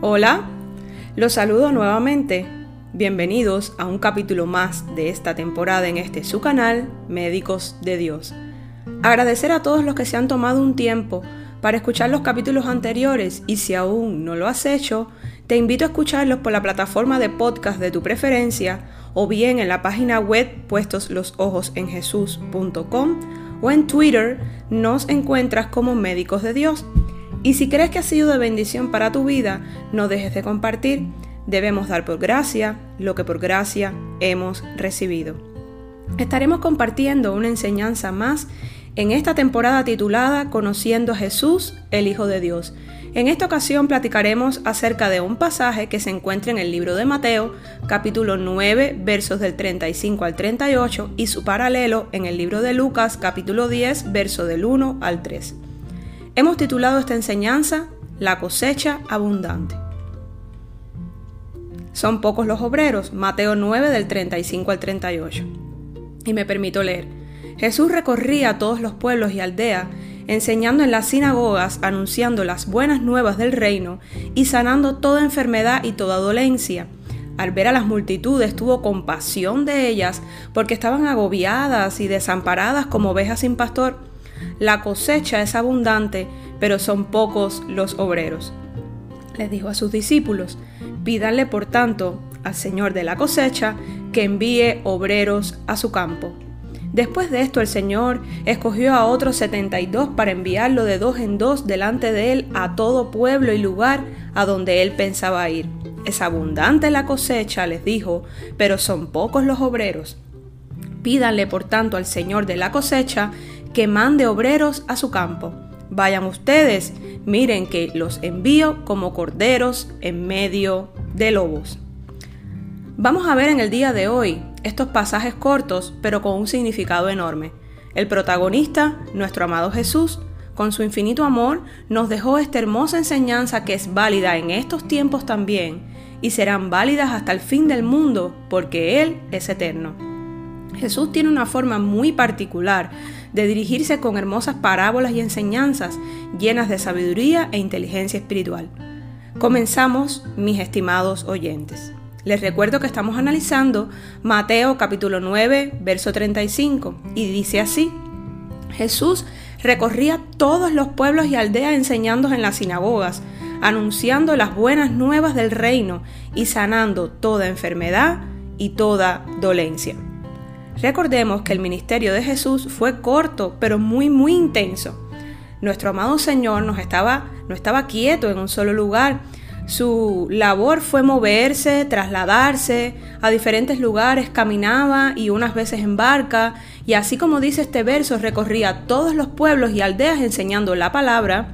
Hola, los saludo nuevamente. Bienvenidos a un capítulo más de esta temporada en este su canal, Médicos de Dios. Agradecer a todos los que se han tomado un tiempo para escuchar los capítulos anteriores y si aún no lo has hecho, te invito a escucharlos por la plataforma de podcast de tu preferencia o bien en la página web puestos los ojos en jesús.com o en Twitter nos encuentras como Médicos de Dios. Y si crees que ha sido de bendición para tu vida, no dejes de compartir. Debemos dar por gracia lo que por gracia hemos recibido. Estaremos compartiendo una enseñanza más en esta temporada titulada Conociendo a Jesús, el Hijo de Dios. En esta ocasión platicaremos acerca de un pasaje que se encuentra en el libro de Mateo, capítulo 9, versos del 35 al 38, y su paralelo en el libro de Lucas, capítulo 10, verso del 1 al 3. Hemos titulado esta enseñanza La cosecha abundante. Son pocos los obreros, Mateo 9 del 35 al 38. Y me permito leer. Jesús recorría todos los pueblos y aldeas, enseñando en las sinagogas, anunciando las buenas nuevas del reino y sanando toda enfermedad y toda dolencia. Al ver a las multitudes tuvo compasión de ellas porque estaban agobiadas y desamparadas como ovejas sin pastor la cosecha es abundante, pero son pocos los obreros. Les dijo a sus discípulos, pídanle por tanto al Señor de la cosecha que envíe obreros a su campo. Después de esto el Señor escogió a otros setenta y dos para enviarlo de dos en dos delante de él a todo pueblo y lugar a donde él pensaba ir. Es abundante la cosecha, les dijo, pero son pocos los obreros. Pídanle por tanto al Señor de la cosecha que mande obreros a su campo. Vayan ustedes, miren que los envío como corderos en medio de lobos. Vamos a ver en el día de hoy estos pasajes cortos, pero con un significado enorme. El protagonista, nuestro amado Jesús, con su infinito amor, nos dejó esta hermosa enseñanza que es válida en estos tiempos también y serán válidas hasta el fin del mundo porque Él es eterno. Jesús tiene una forma muy particular de dirigirse con hermosas parábolas y enseñanzas llenas de sabiduría e inteligencia espiritual. Comenzamos, mis estimados oyentes. Les recuerdo que estamos analizando Mateo capítulo 9, verso 35, y dice así, Jesús recorría todos los pueblos y aldeas enseñando en las sinagogas, anunciando las buenas nuevas del reino y sanando toda enfermedad y toda dolencia. Recordemos que el ministerio de Jesús fue corto, pero muy, muy intenso. Nuestro amado Señor no estaba, no estaba quieto en un solo lugar. Su labor fue moverse, trasladarse a diferentes lugares, caminaba y unas veces en barca, y así como dice este verso, recorría todos los pueblos y aldeas enseñando la palabra,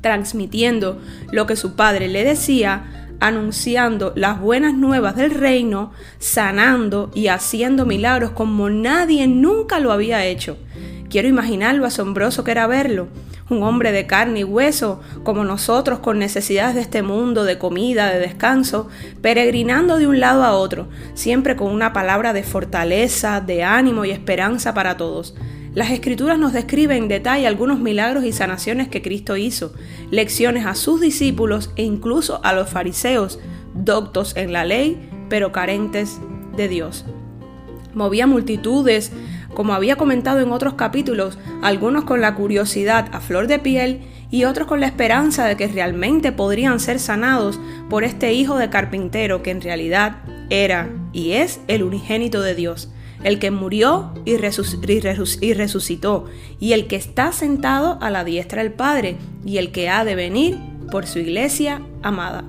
transmitiendo lo que su padre le decía, anunciando las buenas nuevas del reino, sanando y haciendo milagros como nadie nunca lo había hecho. Quiero imaginar lo asombroso que era verlo. Un hombre de carne y hueso, como nosotros, con necesidades de este mundo, de comida, de descanso, peregrinando de un lado a otro, siempre con una palabra de fortaleza, de ánimo y esperanza para todos. Las escrituras nos describen en detalle algunos milagros y sanaciones que Cristo hizo, lecciones a sus discípulos e incluso a los fariseos, doctos en la ley, pero carentes de Dios. Movía multitudes, como había comentado en otros capítulos, algunos con la curiosidad a flor de piel y otros con la esperanza de que realmente podrían ser sanados por este hijo de carpintero que en realidad era y es el unigénito de Dios el que murió y, resucitó, y el que está sentado a la diestra del Padre, y el que ha de venir por su iglesia amada.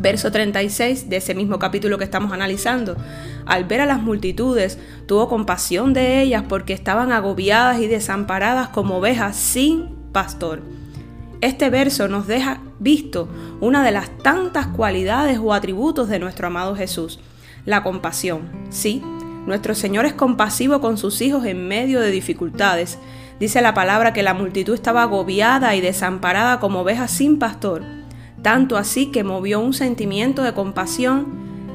Verso 36 de ese mismo capítulo que estamos analizando. Al ver a las multitudes, tuvo compasión de ellas porque estaban agobiadas y desamparadas como ovejas sin pastor. Este verso nos deja visto una de las tantas cualidades o atributos de nuestro amado Jesús, la compasión. Sí, nuestro Señor es compasivo con sus hijos en medio de dificultades. Dice la palabra que la multitud estaba agobiada y desamparada como ovejas sin pastor, tanto así que movió un sentimiento de compasión,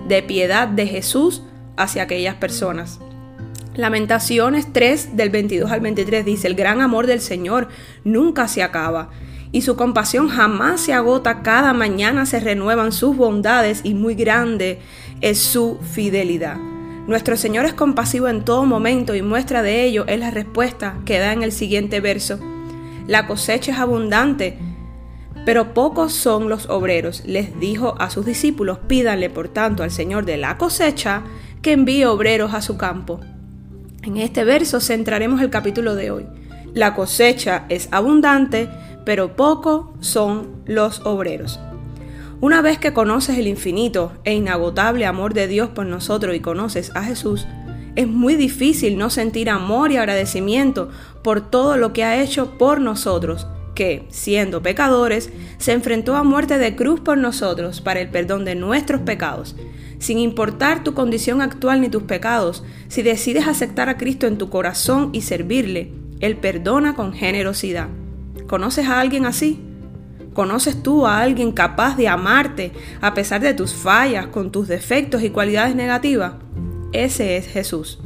de piedad de Jesús hacia aquellas personas. Lamentaciones 3 del 22 al 23 dice, el gran amor del Señor nunca se acaba y su compasión jamás se agota, cada mañana se renuevan sus bondades y muy grande es su fidelidad. Nuestro Señor es compasivo en todo momento y muestra de ello es la respuesta que da en el siguiente verso. La cosecha es abundante, pero pocos son los obreros. Les dijo a sus discípulos, pídanle por tanto al Señor de la cosecha que envíe obreros a su campo. En este verso centraremos el capítulo de hoy. La cosecha es abundante, pero poco son los obreros. Una vez que conoces el infinito e inagotable amor de Dios por nosotros y conoces a Jesús, es muy difícil no sentir amor y agradecimiento por todo lo que ha hecho por nosotros, que, siendo pecadores, se enfrentó a muerte de cruz por nosotros para el perdón de nuestros pecados. Sin importar tu condición actual ni tus pecados, si decides aceptar a Cristo en tu corazón y servirle, Él perdona con generosidad. ¿Conoces a alguien así? ¿Conoces tú a alguien capaz de amarte a pesar de tus fallas, con tus defectos y cualidades negativas? Ese es Jesús.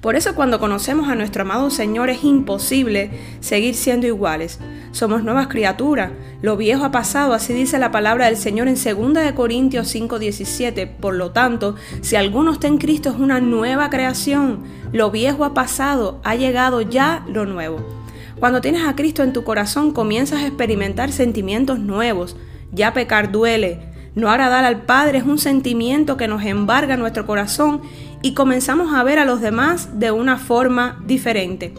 Por eso cuando conocemos a nuestro amado Señor es imposible seguir siendo iguales. Somos nuevas criaturas. Lo viejo ha pasado, así dice la palabra del Señor en 2 Corintios 5:17. Por lo tanto, si alguno está en Cristo es una nueva creación. Lo viejo ha pasado, ha llegado ya lo nuevo. Cuando tienes a Cristo en tu corazón comienzas a experimentar sentimientos nuevos. Ya pecar duele. No agradar al Padre es un sentimiento que nos embarga nuestro corazón y comenzamos a ver a los demás de una forma diferente.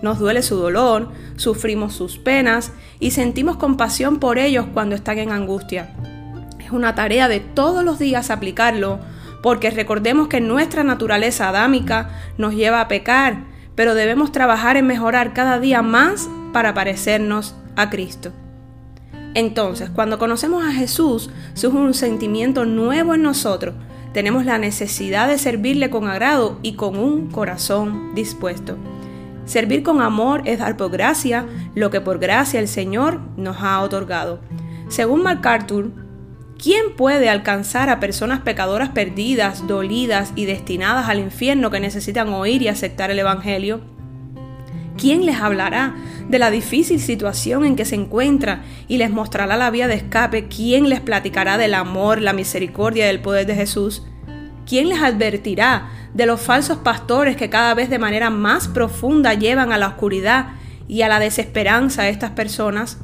Nos duele su dolor, sufrimos sus penas y sentimos compasión por ellos cuando están en angustia. Es una tarea de todos los días aplicarlo, porque recordemos que nuestra naturaleza adámica nos lleva a pecar pero debemos trabajar en mejorar cada día más para parecernos a Cristo. Entonces, cuando conocemos a Jesús, surge un sentimiento nuevo en nosotros. Tenemos la necesidad de servirle con agrado y con un corazón dispuesto. Servir con amor es dar por gracia lo que por gracia el Señor nos ha otorgado. Según MacArthur, ¿Quién puede alcanzar a personas pecadoras perdidas, dolidas y destinadas al infierno que necesitan oír y aceptar el Evangelio? ¿Quién les hablará de la difícil situación en que se encuentra y les mostrará la vía de escape? ¿Quién les platicará del amor, la misericordia y el poder de Jesús? ¿Quién les advertirá de los falsos pastores que cada vez de manera más profunda llevan a la oscuridad y a la desesperanza a estas personas?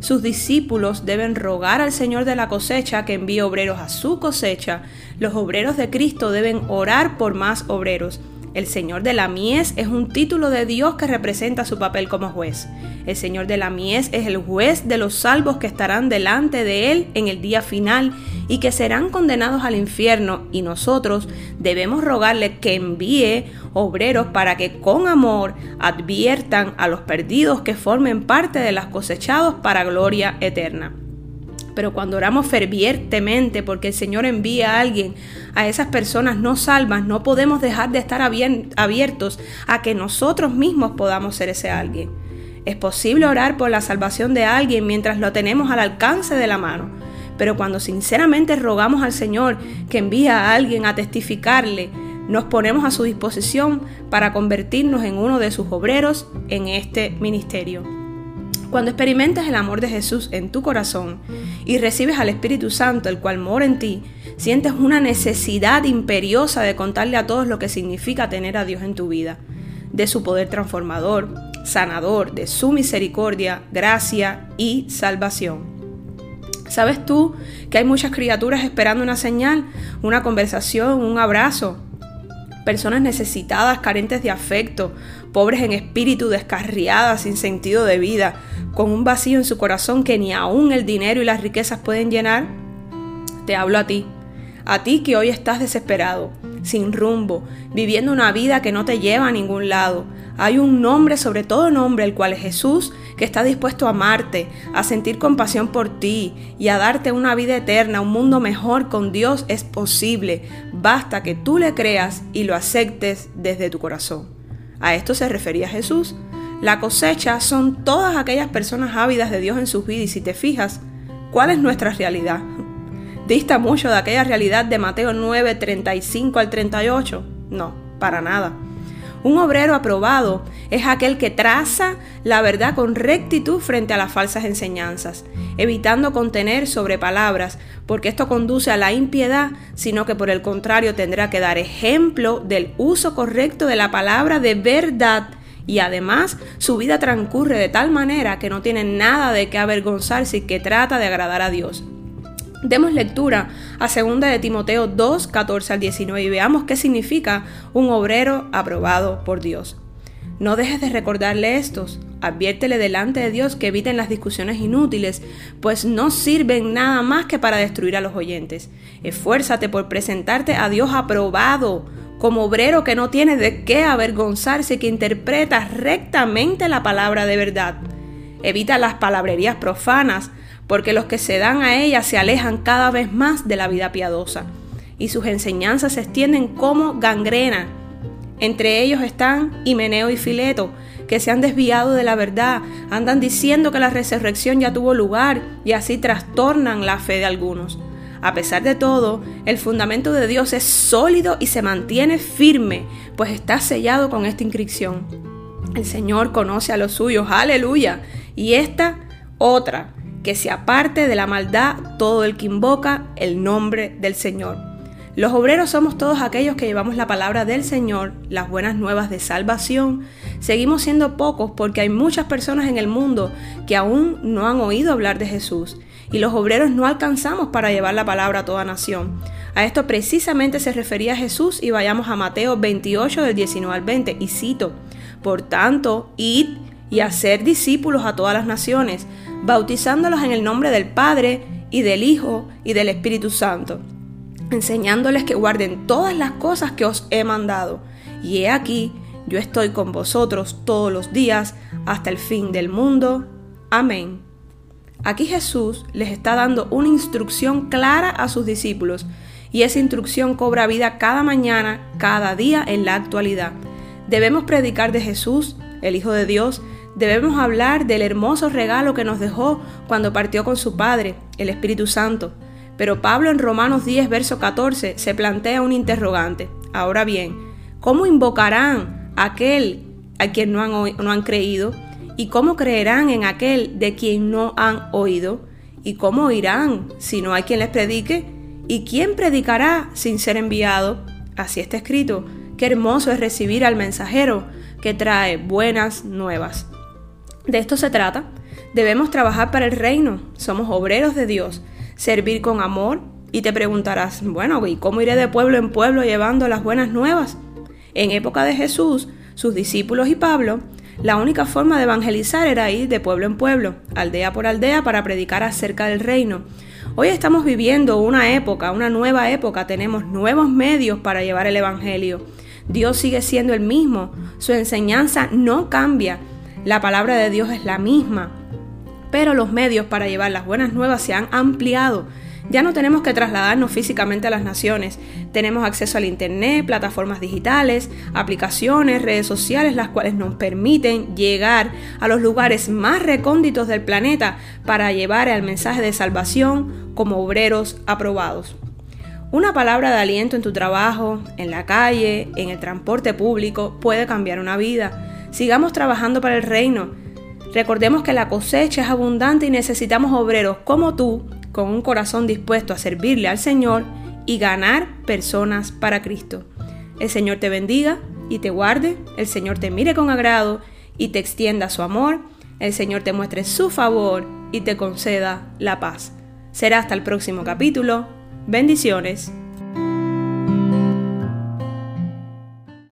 Sus discípulos deben rogar al Señor de la cosecha que envíe obreros a su cosecha. Los obreros de Cristo deben orar por más obreros. El Señor de la Mies es un título de Dios que representa su papel como juez. El Señor de la Mies es el juez de los salvos que estarán delante de Él en el día final y que serán condenados al infierno y nosotros debemos rogarle que envíe obreros para que con amor adviertan a los perdidos que formen parte de las cosechados para gloria eterna. Pero cuando oramos fervientemente porque el Señor envía a alguien, a esas personas no salvas, no podemos dejar de estar abiertos a que nosotros mismos podamos ser ese alguien. Es posible orar por la salvación de alguien mientras lo tenemos al alcance de la mano, pero cuando sinceramente rogamos al Señor que envíe a alguien a testificarle, nos ponemos a su disposición para convertirnos en uno de sus obreros en este ministerio. Cuando experimentas el amor de Jesús en tu corazón y recibes al Espíritu Santo, el cual mora en ti, sientes una necesidad imperiosa de contarle a todos lo que significa tener a Dios en tu vida, de su poder transformador, sanador, de su misericordia, gracia y salvación. ¿Sabes tú que hay muchas criaturas esperando una señal, una conversación, un abrazo? Personas necesitadas, carentes de afecto, pobres en espíritu, descarriadas, sin sentido de vida, con un vacío en su corazón que ni aún el dinero y las riquezas pueden llenar? Te hablo a ti, a ti que hoy estás desesperado, sin rumbo, viviendo una vida que no te lleva a ningún lado. Hay un nombre sobre todo nombre, el cual es Jesús, que está dispuesto a amarte, a sentir compasión por ti y a darte una vida eterna, un mundo mejor con Dios es posible. Basta que tú le creas y lo aceptes desde tu corazón. A esto se refería Jesús. La cosecha son todas aquellas personas ávidas de Dios en sus vidas y si te fijas, ¿cuál es nuestra realidad? ¿Dista mucho de aquella realidad de Mateo 9, 35 al 38? No, para nada. Un obrero aprobado es aquel que traza la verdad con rectitud frente a las falsas enseñanzas, evitando contener sobre palabras, porque esto conduce a la impiedad, sino que por el contrario tendrá que dar ejemplo del uso correcto de la palabra de verdad y además su vida transcurre de tal manera que no tiene nada de qué avergonzarse y que trata de agradar a Dios. Demos lectura a 2 de Timoteo 2, 14 al 19 y veamos qué significa un obrero aprobado por Dios. No dejes de recordarle estos, adviértele delante de Dios que eviten las discusiones inútiles, pues no sirven nada más que para destruir a los oyentes. Esfuérzate por presentarte a Dios aprobado, como obrero que no tiene de qué avergonzarse, que interpreta rectamente la palabra de verdad. Evita las palabrerías profanas, porque los que se dan a ella se alejan cada vez más de la vida piadosa, y sus enseñanzas se extienden como gangrena. Entre ellos están Himeneo y Fileto, que se han desviado de la verdad, andan diciendo que la resurrección ya tuvo lugar y así trastornan la fe de algunos. A pesar de todo, el fundamento de Dios es sólido y se mantiene firme, pues está sellado con esta inscripción. El Señor conoce a los suyos, aleluya. Y esta otra, que se aparte de la maldad todo el que invoca el nombre del Señor. Los obreros somos todos aquellos que llevamos la palabra del Señor, las buenas nuevas de salvación. Seguimos siendo pocos porque hay muchas personas en el mundo que aún no han oído hablar de Jesús y los obreros no alcanzamos para llevar la palabra a toda nación. A esto precisamente se refería Jesús y vayamos a Mateo 28 del 19 al 20 y cito, Por tanto, id y hacer discípulos a todas las naciones, bautizándolos en el nombre del Padre y del Hijo y del Espíritu Santo, enseñándoles que guarden todas las cosas que os he mandado. Y he aquí, yo estoy con vosotros todos los días hasta el fin del mundo. Amén. Aquí Jesús les está dando una instrucción clara a sus discípulos y esa instrucción cobra vida cada mañana, cada día en la actualidad. Debemos predicar de Jesús, el Hijo de Dios, Debemos hablar del hermoso regalo que nos dejó cuando partió con su Padre, el Espíritu Santo. Pero Pablo en Romanos 10, verso 14, se plantea un interrogante. Ahora bien, ¿cómo invocarán a aquel a quien no han, no han creído? ¿Y cómo creerán en aquel de quien no han oído? ¿Y cómo oirán si no hay quien les predique? ¿Y quién predicará sin ser enviado? Así está escrito. Qué hermoso es recibir al mensajero que trae buenas nuevas. De esto se trata. Debemos trabajar para el reino. Somos obreros de Dios. Servir con amor. Y te preguntarás, bueno, ¿y cómo iré de pueblo en pueblo llevando las buenas nuevas? En época de Jesús, sus discípulos y Pablo, la única forma de evangelizar era ir de pueblo en pueblo, aldea por aldea, para predicar acerca del reino. Hoy estamos viviendo una época, una nueva época, tenemos nuevos medios para llevar el Evangelio. Dios sigue siendo el mismo, su enseñanza no cambia, la palabra de Dios es la misma, pero los medios para llevar las buenas nuevas se han ampliado. Ya no tenemos que trasladarnos físicamente a las naciones. Tenemos acceso al Internet, plataformas digitales, aplicaciones, redes sociales, las cuales nos permiten llegar a los lugares más recónditos del planeta para llevar el mensaje de salvación como obreros aprobados. Una palabra de aliento en tu trabajo, en la calle, en el transporte público puede cambiar una vida. Sigamos trabajando para el reino. Recordemos que la cosecha es abundante y necesitamos obreros como tú, con un corazón dispuesto a servirle al Señor y ganar personas para Cristo. El Señor te bendiga y te guarde, el Señor te mire con agrado y te extienda su amor, el Señor te muestre su favor y te conceda la paz. Será hasta el próximo capítulo. Bendiciones.